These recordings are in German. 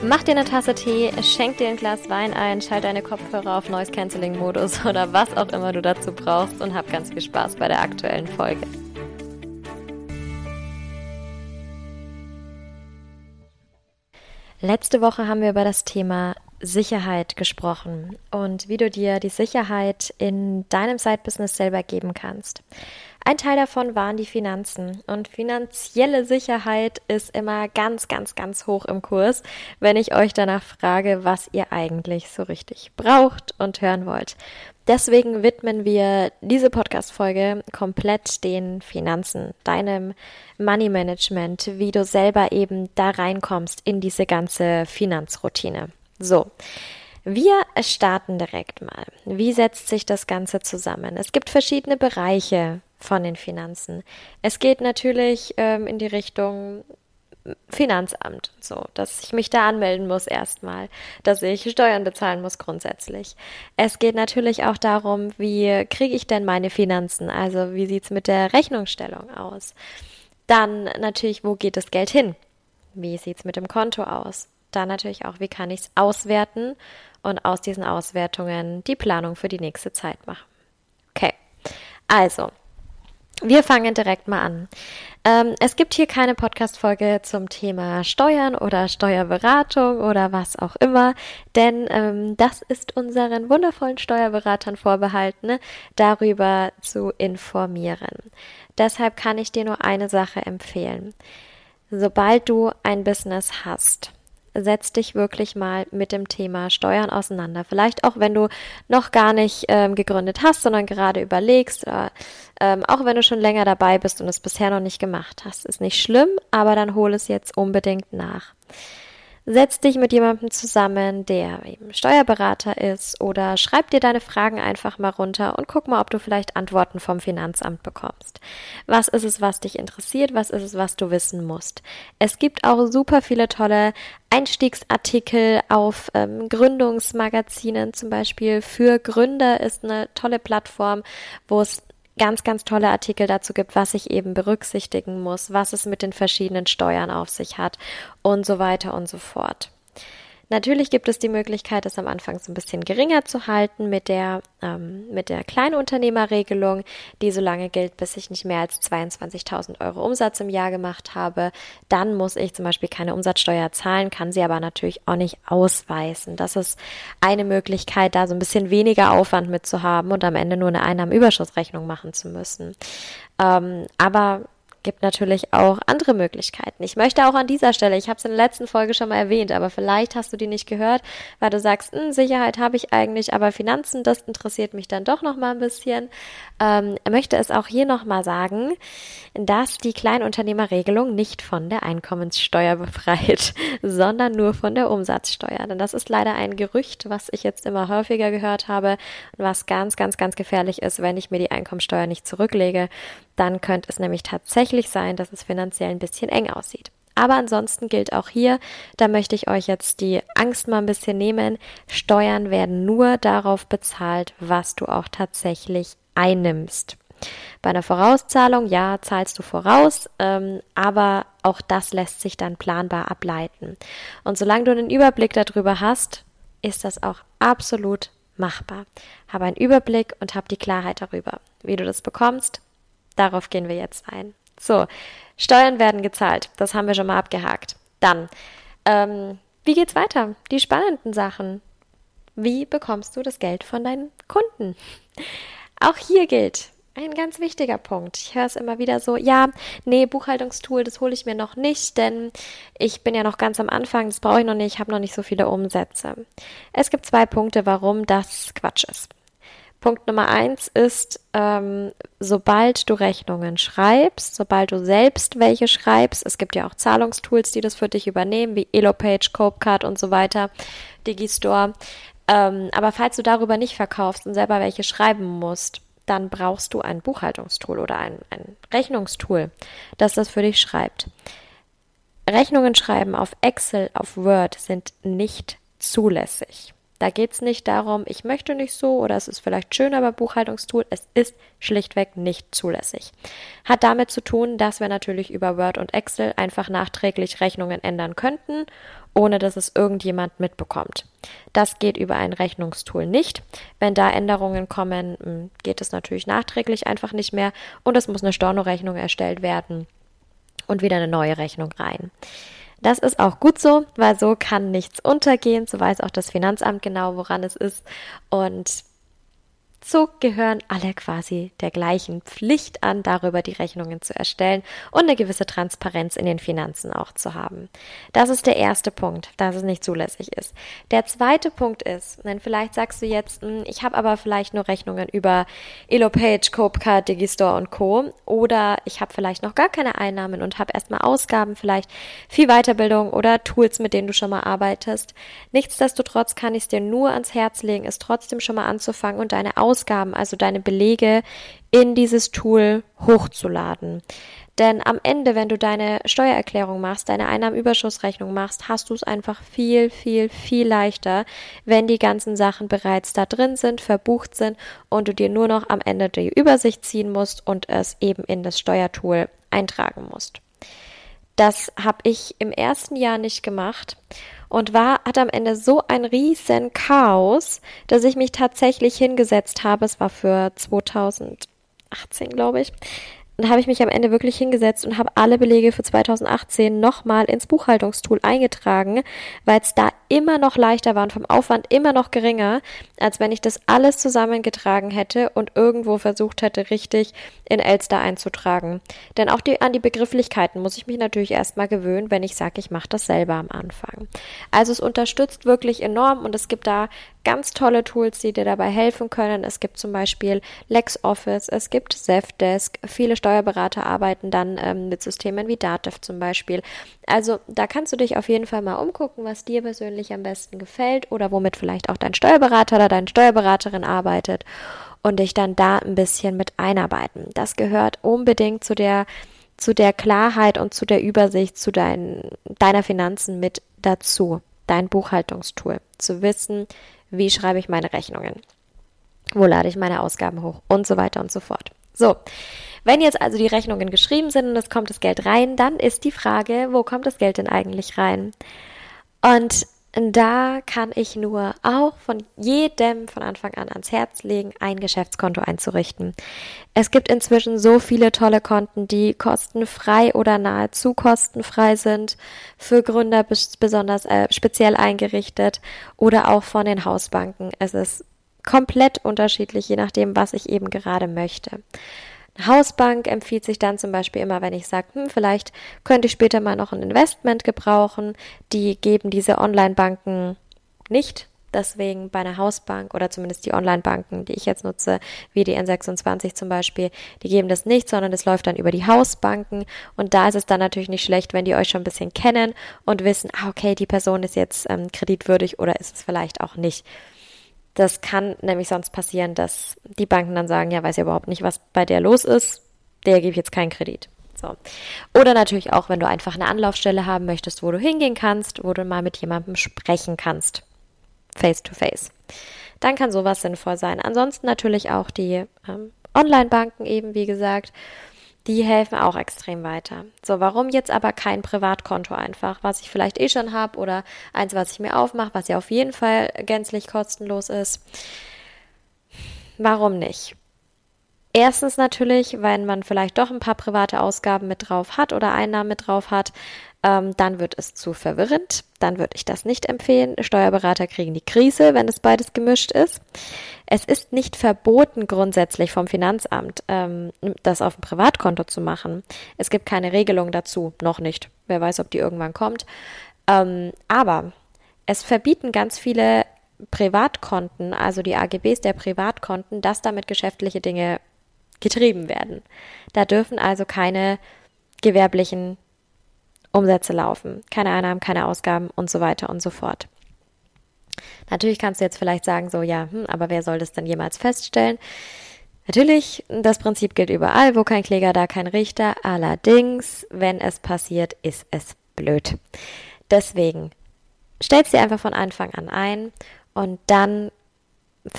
Mach dir eine Tasse Tee, schenk dir ein Glas Wein ein, schalt deine Kopfhörer auf Noise Cancelling Modus oder was auch immer du dazu brauchst und hab ganz viel Spaß bei der aktuellen Folge. Letzte Woche haben wir über das Thema Sicherheit gesprochen und wie du dir die Sicherheit in deinem Side-Business selber geben kannst. Ein Teil davon waren die Finanzen. Und finanzielle Sicherheit ist immer ganz, ganz, ganz hoch im Kurs, wenn ich euch danach frage, was ihr eigentlich so richtig braucht und hören wollt. Deswegen widmen wir diese Podcast-Folge komplett den Finanzen, deinem Money Management, wie du selber eben da reinkommst in diese ganze Finanzroutine. So. Wir starten direkt mal. Wie setzt sich das Ganze zusammen? Es gibt verschiedene Bereiche von den Finanzen. Es geht natürlich ähm, in die Richtung Finanzamt, so, dass ich mich da anmelden muss erstmal, dass ich Steuern bezahlen muss grundsätzlich. Es geht natürlich auch darum, wie kriege ich denn meine Finanzen, also wie sieht's mit der Rechnungsstellung aus. Dann natürlich, wo geht das Geld hin? Wie sieht's mit dem Konto aus? Dann natürlich auch, wie kann ich es auswerten und aus diesen Auswertungen die Planung für die nächste Zeit machen. Okay, also wir fangen direkt mal an. Ähm, es gibt hier keine Podcast-Folge zum Thema Steuern oder Steuerberatung oder was auch immer, denn ähm, das ist unseren wundervollen Steuerberatern vorbehalten, darüber zu informieren. Deshalb kann ich dir nur eine Sache empfehlen. Sobald du ein Business hast, setz dich wirklich mal mit dem Thema Steuern auseinander. Vielleicht auch, wenn du noch gar nicht ähm, gegründet hast, sondern gerade überlegst, oder, ähm, auch wenn du schon länger dabei bist und es bisher noch nicht gemacht hast. Ist nicht schlimm, aber dann hol es jetzt unbedingt nach. Setz dich mit jemandem zusammen, der eben Steuerberater ist oder schreib dir deine Fragen einfach mal runter und guck mal, ob du vielleicht Antworten vom Finanzamt bekommst. Was ist es, was dich interessiert? Was ist es, was du wissen musst? Es gibt auch super viele tolle Einstiegsartikel auf ähm, Gründungsmagazinen zum Beispiel. Für Gründer ist eine tolle Plattform, wo es ganz, ganz tolle Artikel dazu gibt, was ich eben berücksichtigen muss, was es mit den verschiedenen Steuern auf sich hat und so weiter und so fort. Natürlich gibt es die Möglichkeit, es am Anfang so ein bisschen geringer zu halten mit der, ähm, mit der Kleinunternehmerregelung, die so lange gilt, bis ich nicht mehr als 22.000 Euro Umsatz im Jahr gemacht habe. Dann muss ich zum Beispiel keine Umsatzsteuer zahlen, kann sie aber natürlich auch nicht ausweisen. Das ist eine Möglichkeit, da so ein bisschen weniger Aufwand mitzuhaben und am Ende nur eine Einnahmenüberschussrechnung machen zu müssen. Ähm, aber gibt natürlich auch andere Möglichkeiten. Ich möchte auch an dieser Stelle, ich habe es in der letzten Folge schon mal erwähnt, aber vielleicht hast du die nicht gehört, weil du sagst, hm, Sicherheit habe ich eigentlich, aber Finanzen, das interessiert mich dann doch noch mal ein bisschen. Ähm, möchte es auch hier noch mal sagen, dass die Kleinunternehmerregelung nicht von der Einkommenssteuer befreit, sondern nur von der Umsatzsteuer. Denn das ist leider ein Gerücht, was ich jetzt immer häufiger gehört habe und was ganz, ganz, ganz gefährlich ist, wenn ich mir die Einkommensteuer nicht zurücklege dann könnte es nämlich tatsächlich sein, dass es finanziell ein bisschen eng aussieht. Aber ansonsten gilt auch hier, da möchte ich euch jetzt die Angst mal ein bisschen nehmen. Steuern werden nur darauf bezahlt, was du auch tatsächlich einnimmst. Bei einer Vorauszahlung, ja, zahlst du voraus, ähm, aber auch das lässt sich dann planbar ableiten. Und solange du einen Überblick darüber hast, ist das auch absolut machbar. Habe einen Überblick und habe die Klarheit darüber. Wie du das bekommst, Darauf gehen wir jetzt ein. So, Steuern werden gezahlt. Das haben wir schon mal abgehakt. Dann, ähm, wie geht's weiter? Die spannenden Sachen. Wie bekommst du das Geld von deinen Kunden? Auch hier gilt, ein ganz wichtiger Punkt. Ich höre es immer wieder so, ja, nee, Buchhaltungstool, das hole ich mir noch nicht, denn ich bin ja noch ganz am Anfang, das brauche ich noch nicht, ich habe noch nicht so viele Umsätze. Es gibt zwei Punkte, warum das Quatsch ist. Punkt Nummer eins ist, ähm, sobald du Rechnungen schreibst, sobald du selbst welche schreibst, es gibt ja auch Zahlungstools, die das für dich übernehmen, wie Elopage, Copecard und so weiter, Digistore. Ähm, aber falls du darüber nicht verkaufst und selber welche schreiben musst, dann brauchst du ein Buchhaltungstool oder ein, ein Rechnungstool, das das für dich schreibt. Rechnungen schreiben auf Excel, auf Word sind nicht zulässig. Da geht es nicht darum, ich möchte nicht so oder es ist vielleicht schön, aber Buchhaltungstool, es ist schlichtweg nicht zulässig. Hat damit zu tun, dass wir natürlich über Word und Excel einfach nachträglich Rechnungen ändern könnten, ohne dass es irgendjemand mitbekommt. Das geht über ein Rechnungstool nicht. Wenn da Änderungen kommen, hm, geht es natürlich nachträglich einfach nicht mehr und es muss eine Stornorechnung erstellt werden und wieder eine neue Rechnung rein. Das ist auch gut so, weil so kann nichts untergehen. So weiß auch das Finanzamt genau, woran es ist. Und so gehören alle quasi der gleichen Pflicht an, darüber die Rechnungen zu erstellen und eine gewisse Transparenz in den Finanzen auch zu haben. Das ist der erste Punkt, dass es nicht zulässig ist. Der zweite Punkt ist, denn vielleicht sagst du jetzt, hm, ich habe aber vielleicht nur Rechnungen über Elopage, Copecard, Digistore und Co. Oder ich habe vielleicht noch gar keine Einnahmen und habe erstmal Ausgaben, vielleicht viel Weiterbildung oder Tools, mit denen du schon mal arbeitest. Nichtsdestotrotz kann ich es dir nur ans Herz legen, es trotzdem schon mal anzufangen und deine Ausgaben Ausgaben, also deine Belege, in dieses Tool hochzuladen. Denn am Ende, wenn du deine Steuererklärung machst, deine Einnahmenüberschussrechnung machst, hast du es einfach viel, viel, viel leichter, wenn die ganzen Sachen bereits da drin sind, verbucht sind und du dir nur noch am Ende die Übersicht ziehen musst und es eben in das Steuertool eintragen musst. Das habe ich im ersten Jahr nicht gemacht und war, hat am Ende so ein riesen Chaos, dass ich mich tatsächlich hingesetzt habe. Es war für 2018, glaube ich, dann habe ich mich am Ende wirklich hingesetzt und habe alle Belege für 2018 nochmal ins Buchhaltungstool eingetragen, weil es da immer noch leichter war und vom Aufwand immer noch geringer, als wenn ich das alles zusammengetragen hätte und irgendwo versucht hätte, richtig in Elster einzutragen. Denn auch die, an die Begrifflichkeiten muss ich mich natürlich erstmal gewöhnen, wenn ich sage, ich mache das selber am Anfang. Also es unterstützt wirklich enorm und es gibt da ganz tolle Tools, die dir dabei helfen können. Es gibt zum Beispiel LexOffice, es gibt Zefdesk, viele Steuerberater arbeiten dann ähm, mit Systemen wie Datev zum Beispiel. Also da kannst du dich auf jeden Fall mal umgucken, was dir persönlich am besten gefällt oder womit vielleicht auch dein Steuerberater oder deine Steuerberaterin arbeitet und dich dann da ein bisschen mit einarbeiten. Das gehört unbedingt zu der zu der Klarheit und zu der Übersicht zu dein, deiner Finanzen mit dazu, dein Buchhaltungstool, zu wissen, wie schreibe ich meine Rechnungen, wo lade ich meine Ausgaben hoch und so weiter und so fort. So, wenn jetzt also die Rechnungen geschrieben sind und es kommt das Geld rein, dann ist die Frage, wo kommt das Geld denn eigentlich rein? Und da kann ich nur auch von jedem von Anfang an ans Herz legen, ein Geschäftskonto einzurichten. Es gibt inzwischen so viele tolle Konten, die kostenfrei oder nahezu kostenfrei sind, für Gründer besonders äh, speziell eingerichtet oder auch von den Hausbanken. Es ist komplett unterschiedlich, je nachdem, was ich eben gerade möchte. Hausbank empfiehlt sich dann zum Beispiel immer, wenn ich sage, hm, vielleicht könnte ich später mal noch ein Investment gebrauchen. Die geben diese Online-Banken nicht. Deswegen bei einer Hausbank oder zumindest die Online-Banken, die ich jetzt nutze, wie die N26 zum Beispiel, die geben das nicht, sondern das läuft dann über die Hausbanken. Und da ist es dann natürlich nicht schlecht, wenn die euch schon ein bisschen kennen und wissen, ah, okay, die Person ist jetzt ähm, kreditwürdig oder ist es vielleicht auch nicht. Das kann nämlich sonst passieren, dass die Banken dann sagen, ja, weiß ja überhaupt nicht, was bei der los ist, der gebe ich jetzt keinen Kredit. So. Oder natürlich auch, wenn du einfach eine Anlaufstelle haben möchtest, wo du hingehen kannst, wo du mal mit jemandem sprechen kannst. Face to face. Dann kann sowas sinnvoll sein. Ansonsten natürlich auch die ähm, Online-Banken eben, wie gesagt die helfen auch extrem weiter. So, warum jetzt aber kein Privatkonto einfach, was ich vielleicht eh schon habe oder eins, was ich mir aufmache, was ja auf jeden Fall gänzlich kostenlos ist? Warum nicht? Erstens natürlich, wenn man vielleicht doch ein paar private Ausgaben mit drauf hat oder Einnahmen mit drauf hat, ähm, dann wird es zu verwirrend. Dann würde ich das nicht empfehlen. Steuerberater kriegen die Krise, wenn es beides gemischt ist. Es ist nicht verboten grundsätzlich vom Finanzamt, ähm, das auf dem Privatkonto zu machen. Es gibt keine Regelung dazu, noch nicht. Wer weiß, ob die irgendwann kommt. Ähm, aber es verbieten ganz viele Privatkonten, also die AGBs der Privatkonten, dass damit geschäftliche Dinge getrieben werden. Da dürfen also keine gewerblichen Umsätze laufen, keine Einnahmen, keine Ausgaben und so weiter und so fort. Natürlich kannst du jetzt vielleicht sagen, so ja, hm, aber wer soll das denn jemals feststellen? Natürlich, das Prinzip gilt überall, wo kein Kläger, da kein Richter. Allerdings, wenn es passiert, ist es blöd. Deswegen stellst dir einfach von Anfang an ein und dann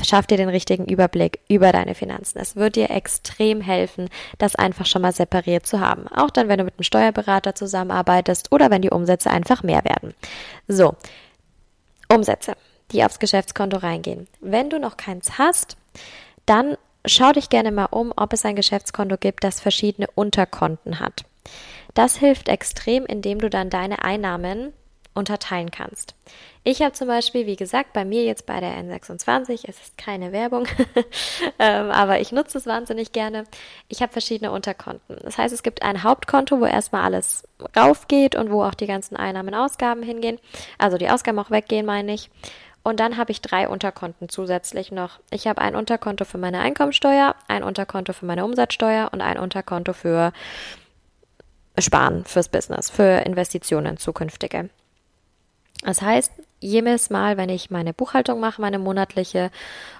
schaff dir den richtigen Überblick über deine Finanzen. Es wird dir extrem helfen, das einfach schon mal separiert zu haben. Auch dann, wenn du mit einem Steuerberater zusammenarbeitest oder wenn die Umsätze einfach mehr werden. So, Umsätze, die aufs Geschäftskonto reingehen. Wenn du noch keins hast, dann schau dich gerne mal um, ob es ein Geschäftskonto gibt, das verschiedene Unterkonten hat. Das hilft extrem, indem du dann deine Einnahmen unterteilen kannst. Ich habe zum Beispiel, wie gesagt, bei mir jetzt bei der N26, es ist keine Werbung, ähm, aber ich nutze es wahnsinnig gerne. Ich habe verschiedene Unterkonten. Das heißt, es gibt ein Hauptkonto, wo erstmal alles raufgeht und wo auch die ganzen Einnahmen und Ausgaben hingehen. Also die Ausgaben auch weggehen, meine ich. Und dann habe ich drei Unterkonten zusätzlich noch. Ich habe ein Unterkonto für meine Einkommensteuer, ein Unterkonto für meine Umsatzsteuer und ein Unterkonto für Sparen, fürs Business, für Investitionen zukünftige. Das heißt, jedes Mal, wenn ich meine Buchhaltung mache, meine monatliche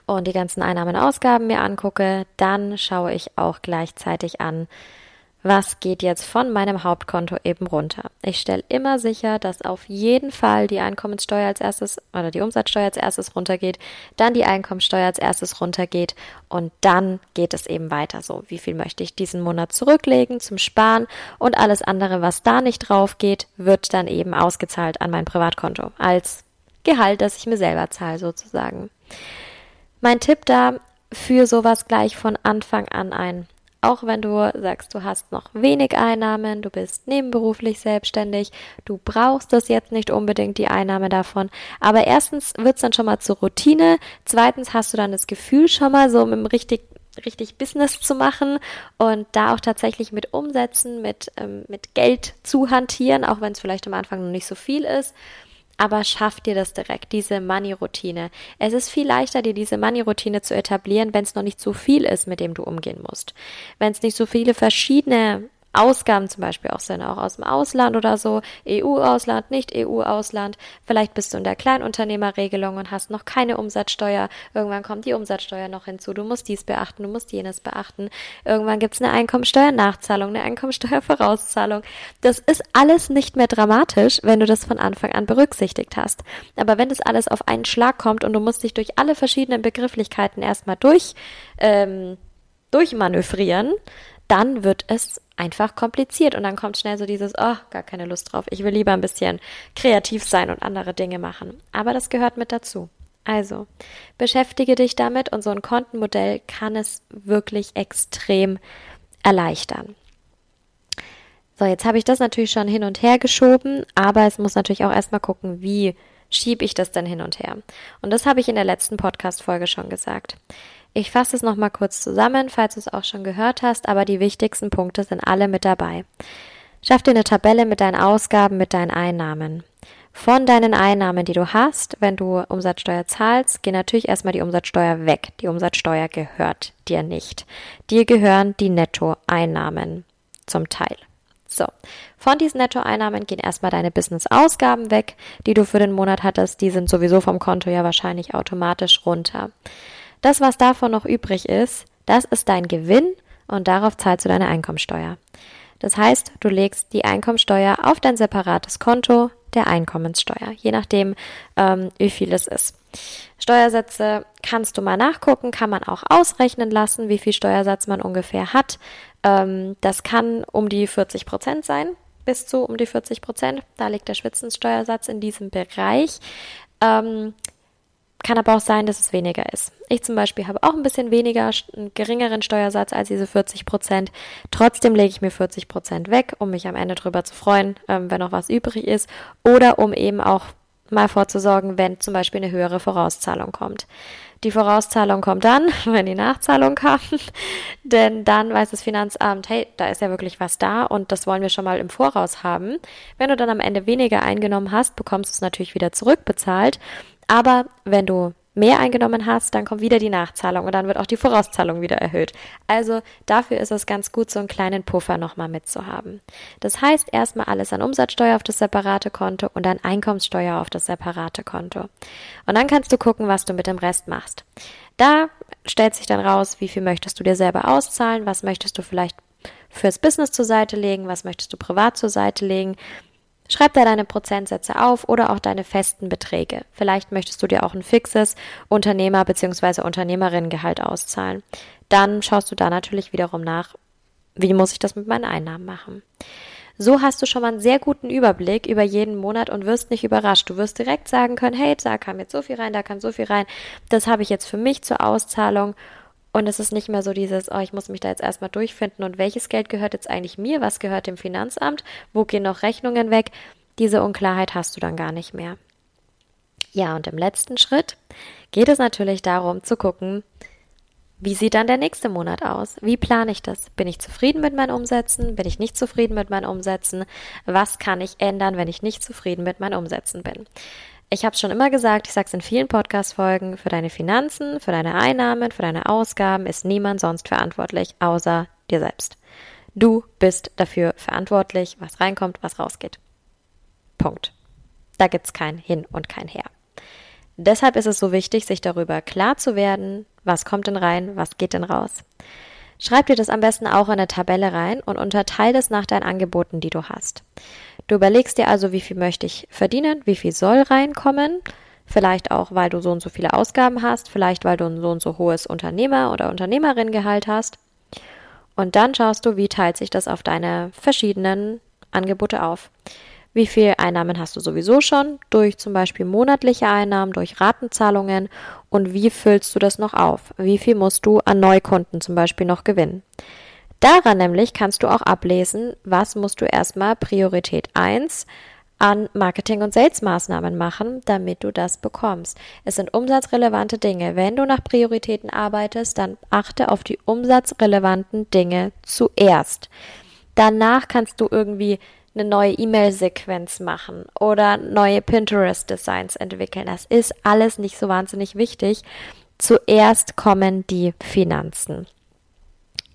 und die ganzen Einnahmen und Ausgaben mir angucke, dann schaue ich auch gleichzeitig an, was geht jetzt von meinem Hauptkonto eben runter. Ich stelle immer sicher, dass auf jeden Fall die Einkommenssteuer als erstes oder die Umsatzsteuer als erstes runtergeht, dann die Einkommenssteuer als erstes runtergeht und dann geht es eben weiter so. Wie viel möchte ich diesen Monat zurücklegen zum Sparen und alles andere, was da nicht drauf geht, wird dann eben ausgezahlt an mein Privatkonto als Gehalt, das ich mir selber zahle sozusagen. Mein Tipp da, für sowas gleich von Anfang an ein. Auch wenn du sagst, du hast noch wenig Einnahmen, du bist nebenberuflich selbstständig, du brauchst das jetzt nicht unbedingt die Einnahme davon. Aber erstens wird es dann schon mal zur Routine. Zweitens hast du dann das Gefühl schon mal so mit dem richtig richtig Business zu machen und da auch tatsächlich mit Umsätzen, mit, ähm, mit Geld zu hantieren, auch wenn es vielleicht am Anfang noch nicht so viel ist aber schaff dir das direkt, diese Money-Routine. Es ist viel leichter, dir diese Money-Routine zu etablieren, wenn es noch nicht so viel ist, mit dem du umgehen musst. Wenn es nicht so viele verschiedene Ausgaben zum Beispiel auch sind, auch aus dem Ausland oder so, EU-Ausland, nicht EU-Ausland. Vielleicht bist du in der Kleinunternehmerregelung und hast noch keine Umsatzsteuer. Irgendwann kommt die Umsatzsteuer noch hinzu. Du musst dies beachten, du musst jenes beachten. Irgendwann gibt es eine Einkommensteuernachzahlung, eine Einkommensteuervorauszahlung. Das ist alles nicht mehr dramatisch, wenn du das von Anfang an berücksichtigt hast. Aber wenn das alles auf einen Schlag kommt und du musst dich durch alle verschiedenen Begrifflichkeiten erstmal durch, ähm, durchmanövrieren, dann wird es einfach kompliziert und dann kommt schnell so dieses, oh, gar keine Lust drauf. Ich will lieber ein bisschen kreativ sein und andere Dinge machen. Aber das gehört mit dazu. Also, beschäftige dich damit und so ein Kontenmodell kann es wirklich extrem erleichtern. So, jetzt habe ich das natürlich schon hin und her geschoben, aber es muss natürlich auch erstmal gucken, wie schiebe ich das denn hin und her. Und das habe ich in der letzten Podcast-Folge schon gesagt. Ich fasse es nochmal kurz zusammen, falls du es auch schon gehört hast, aber die wichtigsten Punkte sind alle mit dabei. Schaff dir eine Tabelle mit deinen Ausgaben, mit deinen Einnahmen. Von deinen Einnahmen, die du hast, wenn du Umsatzsteuer zahlst, geh natürlich erstmal die Umsatzsteuer weg. Die Umsatzsteuer gehört dir nicht. Dir gehören die Nettoeinnahmen zum Teil. So, von diesen Nettoeinnahmen gehen erstmal deine Business-Ausgaben weg, die du für den Monat hattest. Die sind sowieso vom Konto ja wahrscheinlich automatisch runter. Das, was davon noch übrig ist, das ist dein Gewinn und darauf zahlst du deine Einkommensteuer. Das heißt, du legst die Einkommensteuer auf dein separates Konto der Einkommenssteuer, je nachdem, ähm, wie viel es ist. Steuersätze kannst du mal nachgucken, kann man auch ausrechnen lassen, wie viel Steuersatz man ungefähr hat. Ähm, das kann um die 40 Prozent sein, bis zu um die 40 Prozent. Da liegt der Spitzensteuersatz in diesem Bereich. Ähm, kann aber auch sein, dass es weniger ist. Ich zum Beispiel habe auch ein bisschen weniger, einen geringeren Steuersatz als diese 40 Prozent. Trotzdem lege ich mir 40 Prozent weg, um mich am Ende drüber zu freuen, ähm, wenn noch was übrig ist. Oder um eben auch mal vorzusorgen, wenn zum Beispiel eine höhere Vorauszahlung kommt. Die Vorauszahlung kommt dann, wenn die Nachzahlung kam, denn dann weiß das Finanzamt, hey, da ist ja wirklich was da und das wollen wir schon mal im Voraus haben. Wenn du dann am Ende weniger eingenommen hast, bekommst du es natürlich wieder zurückbezahlt. Aber wenn du mehr eingenommen hast, dann kommt wieder die Nachzahlung und dann wird auch die Vorauszahlung wieder erhöht. Also dafür ist es ganz gut, so einen kleinen Puffer nochmal mitzuhaben. Das heißt, erstmal alles an Umsatzsteuer auf das separate Konto und dann Einkommenssteuer auf das separate Konto. Und dann kannst du gucken, was du mit dem Rest machst. Da stellt sich dann raus, wie viel möchtest du dir selber auszahlen, was möchtest du vielleicht fürs Business zur Seite legen, was möchtest du privat zur Seite legen, Schreib da deine Prozentsätze auf oder auch deine festen Beträge. Vielleicht möchtest du dir auch ein fixes Unternehmer- bzw. Unternehmerinnengehalt auszahlen. Dann schaust du da natürlich wiederum nach, wie muss ich das mit meinen Einnahmen machen. So hast du schon mal einen sehr guten Überblick über jeden Monat und wirst nicht überrascht. Du wirst direkt sagen können, hey, da kam jetzt so viel rein, da kam so viel rein. Das habe ich jetzt für mich zur Auszahlung und es ist nicht mehr so dieses, oh, ich muss mich da jetzt erstmal durchfinden und welches Geld gehört jetzt eigentlich mir, was gehört dem Finanzamt, wo gehen noch Rechnungen weg. Diese Unklarheit hast du dann gar nicht mehr. Ja, und im letzten Schritt geht es natürlich darum zu gucken, wie sieht dann der nächste Monat aus? Wie plane ich das? Bin ich zufrieden mit meinen Umsätzen? Bin ich nicht zufrieden mit meinen Umsätzen? Was kann ich ändern, wenn ich nicht zufrieden mit meinen Umsätzen bin? Ich habe es schon immer gesagt, ich sage es in vielen Podcast-Folgen, für deine Finanzen, für deine Einnahmen, für deine Ausgaben ist niemand sonst verantwortlich, außer dir selbst. Du bist dafür verantwortlich, was reinkommt, was rausgeht. Punkt. Da gibt's kein Hin und kein Her. Deshalb ist es so wichtig, sich darüber klar zu werden, was kommt denn rein, was geht denn raus. Schreib dir das am besten auch in eine Tabelle rein und unterteile es nach deinen Angeboten, die du hast. Du überlegst dir also, wie viel möchte ich verdienen, wie viel soll reinkommen. Vielleicht auch, weil du so und so viele Ausgaben hast, vielleicht weil du ein so und so hohes Unternehmer- oder Unternehmerinnengehalt hast. Und dann schaust du, wie teilt sich das auf deine verschiedenen Angebote auf. Wie viel Einnahmen hast du sowieso schon durch zum Beispiel monatliche Einnahmen, durch Ratenzahlungen und wie füllst du das noch auf? Wie viel musst du an Neukunden zum Beispiel noch gewinnen? Daran nämlich kannst du auch ablesen, was musst du erstmal Priorität 1 an Marketing- und Sales-Maßnahmen machen, damit du das bekommst. Es sind umsatzrelevante Dinge. Wenn du nach Prioritäten arbeitest, dann achte auf die umsatzrelevanten Dinge zuerst. Danach kannst du irgendwie eine neue E-Mail-Sequenz machen oder neue Pinterest-Designs entwickeln. Das ist alles nicht so wahnsinnig wichtig. Zuerst kommen die Finanzen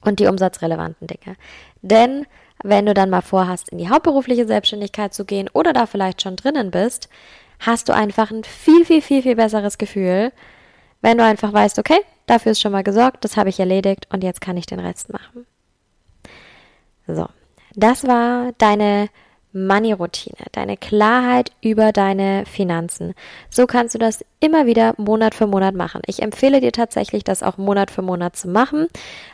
und die umsatzrelevanten Dinge. Denn wenn du dann mal vorhast, in die hauptberufliche Selbstständigkeit zu gehen oder da vielleicht schon drinnen bist, hast du einfach ein viel, viel, viel, viel besseres Gefühl, wenn du einfach weißt, okay, dafür ist schon mal gesorgt, das habe ich erledigt und jetzt kann ich den Rest machen. So, das war deine Money-Routine, deine Klarheit über deine Finanzen. So kannst du das immer wieder Monat für Monat machen. Ich empfehle dir tatsächlich, das auch Monat für Monat zu machen.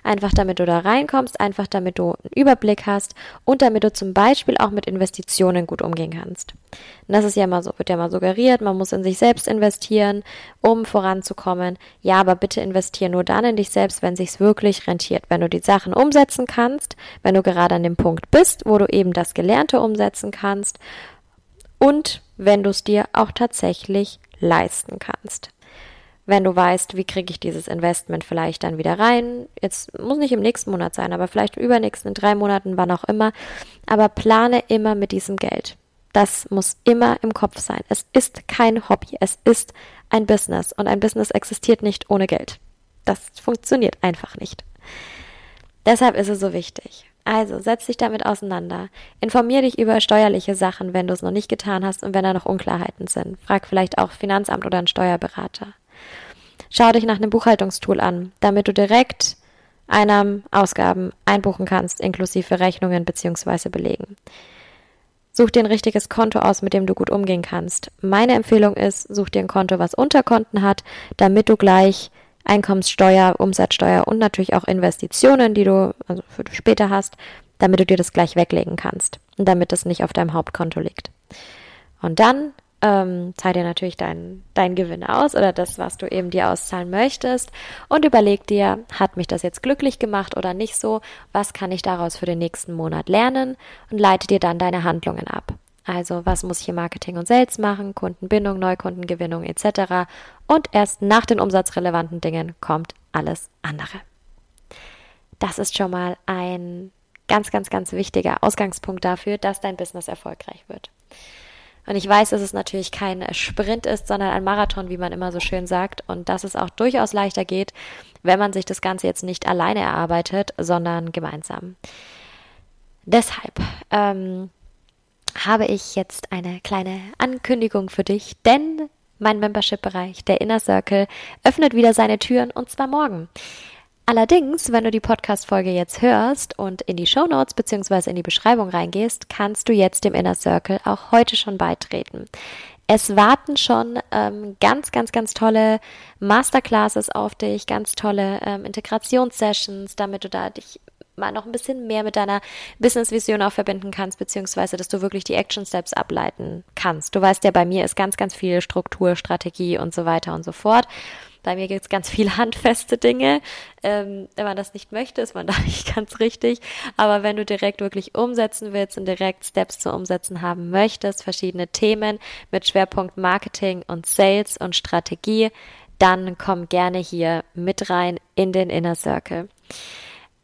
Einfach damit du da reinkommst, einfach damit du einen Überblick hast und damit du zum Beispiel auch mit Investitionen gut umgehen kannst. Und das ist ja immer so, wird ja mal suggeriert, man muss in sich selbst investieren, um voranzukommen. Ja, aber bitte investiere nur dann in dich selbst, wenn sich's wirklich rentiert. Wenn du die Sachen umsetzen kannst, wenn du gerade an dem Punkt bist, wo du eben das Gelernte umsetzen kannst und wenn du es dir auch tatsächlich leisten kannst. Wenn du weißt, wie kriege ich dieses Investment vielleicht dann wieder rein, jetzt muss nicht im nächsten Monat sein, aber vielleicht im übernächsten, in drei Monaten, wann auch immer, aber plane immer mit diesem Geld. Das muss immer im Kopf sein. Es ist kein Hobby, es ist ein Business und ein Business existiert nicht ohne Geld. Das funktioniert einfach nicht. Deshalb ist es so wichtig. Also setz dich damit auseinander. Informier dich über steuerliche Sachen, wenn du es noch nicht getan hast und wenn da noch Unklarheiten sind. Frag vielleicht auch Finanzamt oder einen Steuerberater. Schau dich nach einem Buchhaltungstool an, damit du direkt Einnahmen, Ausgaben einbuchen kannst, inklusive Rechnungen bzw. Belegen. Such dir ein richtiges Konto aus, mit dem du gut umgehen kannst. Meine Empfehlung ist, such dir ein Konto, was Unterkonten hat, damit du gleich Einkommenssteuer, Umsatzsteuer und natürlich auch Investitionen, die du also für später hast, damit du dir das gleich weglegen kannst und damit es nicht auf deinem Hauptkonto liegt. Und dann ähm, zahl dir natürlich deinen dein Gewinn aus oder das, was du eben dir auszahlen möchtest und überleg dir, hat mich das jetzt glücklich gemacht oder nicht so, was kann ich daraus für den nächsten Monat lernen und leite dir dann deine Handlungen ab. Also was muss ich im Marketing und Sales machen, Kundenbindung, Neukundengewinnung etc. Und erst nach den umsatzrelevanten Dingen kommt alles andere. Das ist schon mal ein ganz, ganz, ganz wichtiger Ausgangspunkt dafür, dass dein Business erfolgreich wird. Und ich weiß, dass es natürlich kein Sprint ist, sondern ein Marathon, wie man immer so schön sagt, und dass es auch durchaus leichter geht, wenn man sich das Ganze jetzt nicht alleine erarbeitet, sondern gemeinsam. Deshalb ähm, habe ich jetzt eine kleine Ankündigung für dich, denn mein Membership-Bereich, der Inner Circle, öffnet wieder seine Türen und zwar morgen. Allerdings, wenn du die Podcast-Folge jetzt hörst und in die Show Notes bzw. in die Beschreibung reingehst, kannst du jetzt dem Inner Circle auch heute schon beitreten. Es warten schon ähm, ganz, ganz, ganz tolle Masterclasses auf dich, ganz tolle ähm, Integrationssessions, damit du da dich mal noch ein bisschen mehr mit deiner Business-Vision auch verbinden kannst, beziehungsweise dass du wirklich die Action-Steps ableiten kannst. Du weißt ja, bei mir ist ganz, ganz viel Struktur, Strategie und so weiter und so fort. Bei mir gibt es ganz viele handfeste Dinge. Ähm, wenn man das nicht möchte, ist man da nicht ganz richtig. Aber wenn du direkt wirklich umsetzen willst und direkt Steps zu umsetzen haben möchtest, verschiedene Themen mit Schwerpunkt Marketing und Sales und Strategie, dann komm gerne hier mit rein in den Inner Circle.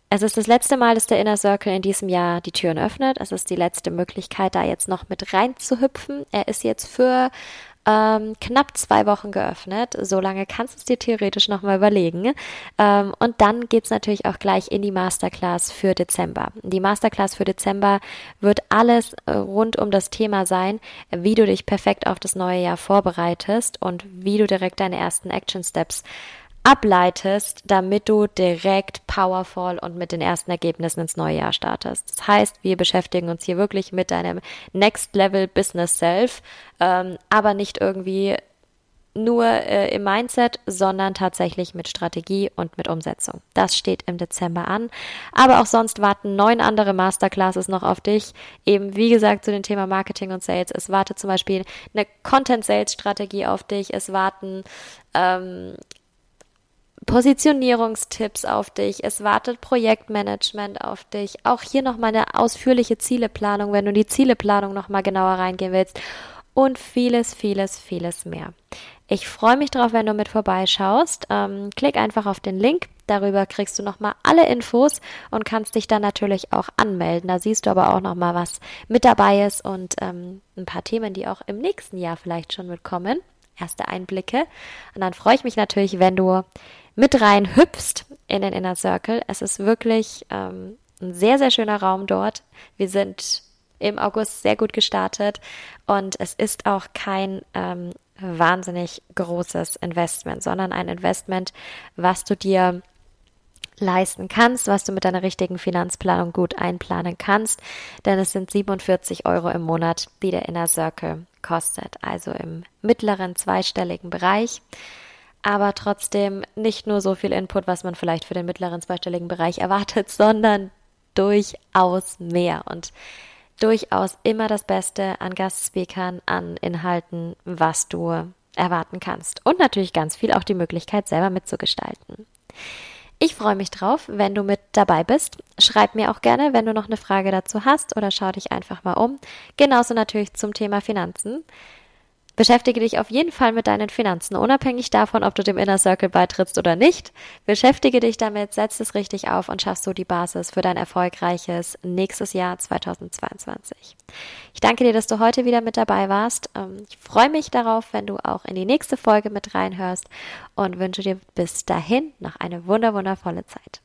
Es ist das letzte Mal, dass der Inner Circle in diesem Jahr die Türen öffnet. Es ist die letzte Möglichkeit, da jetzt noch mit reinzuhüpfen. Er ist jetzt für ähm, knapp zwei Wochen geöffnet. So lange kannst du es dir theoretisch nochmal überlegen. Ähm, und dann geht's natürlich auch gleich in die Masterclass für Dezember. Die Masterclass für Dezember wird alles äh, rund um das Thema sein, wie du dich perfekt auf das neue Jahr vorbereitest und wie du direkt deine ersten Action Steps ableitest, damit du direkt powerful und mit den ersten Ergebnissen ins neue Jahr startest. Das heißt, wir beschäftigen uns hier wirklich mit deinem Next Level Business Self, ähm, aber nicht irgendwie nur äh, im Mindset, sondern tatsächlich mit Strategie und mit Umsetzung. Das steht im Dezember an. Aber auch sonst warten neun andere Masterclasses noch auf dich. Eben, wie gesagt, zu dem Thema Marketing und Sales. Es wartet zum Beispiel eine Content-Sales-Strategie auf dich. Es warten ähm, Positionierungstipps auf dich, es wartet Projektmanagement auf dich, auch hier nochmal eine ausführliche Zieleplanung, wenn du die Zieleplanung nochmal genauer reingehen willst und vieles, vieles, vieles mehr. Ich freue mich drauf, wenn du mit vorbeischaust. Ähm, klick einfach auf den Link. Darüber kriegst du nochmal alle Infos und kannst dich dann natürlich auch anmelden. Da siehst du aber auch nochmal, was mit dabei ist und ähm, ein paar Themen, die auch im nächsten Jahr vielleicht schon mitkommen. Erste Einblicke. Und dann freue ich mich natürlich, wenn du mit rein hüpfst in den Inner Circle. Es ist wirklich ähm, ein sehr, sehr schöner Raum dort. Wir sind im August sehr gut gestartet und es ist auch kein ähm, wahnsinnig großes Investment, sondern ein Investment, was du dir leisten kannst, was du mit deiner richtigen Finanzplanung gut einplanen kannst, denn es sind 47 Euro im Monat, die der Inner Circle kostet, also im mittleren zweistelligen Bereich aber trotzdem nicht nur so viel Input, was man vielleicht für den mittleren zweistelligen Bereich erwartet, sondern durchaus mehr und durchaus immer das Beste an Gastspeakern, an Inhalten, was du erwarten kannst. Und natürlich ganz viel auch die Möglichkeit, selber mitzugestalten. Ich freue mich drauf, wenn du mit dabei bist. Schreib mir auch gerne, wenn du noch eine Frage dazu hast oder schau dich einfach mal um. Genauso natürlich zum Thema Finanzen. Beschäftige dich auf jeden Fall mit deinen Finanzen, unabhängig davon, ob du dem Inner Circle beitrittst oder nicht. Beschäftige dich damit, setz es richtig auf und schaffst so die Basis für dein erfolgreiches nächstes Jahr 2022. Ich danke dir, dass du heute wieder mit dabei warst. Ähm, ich freue mich darauf, wenn du auch in die nächste Folge mit reinhörst und wünsche dir bis dahin noch eine wunderwundervolle Zeit.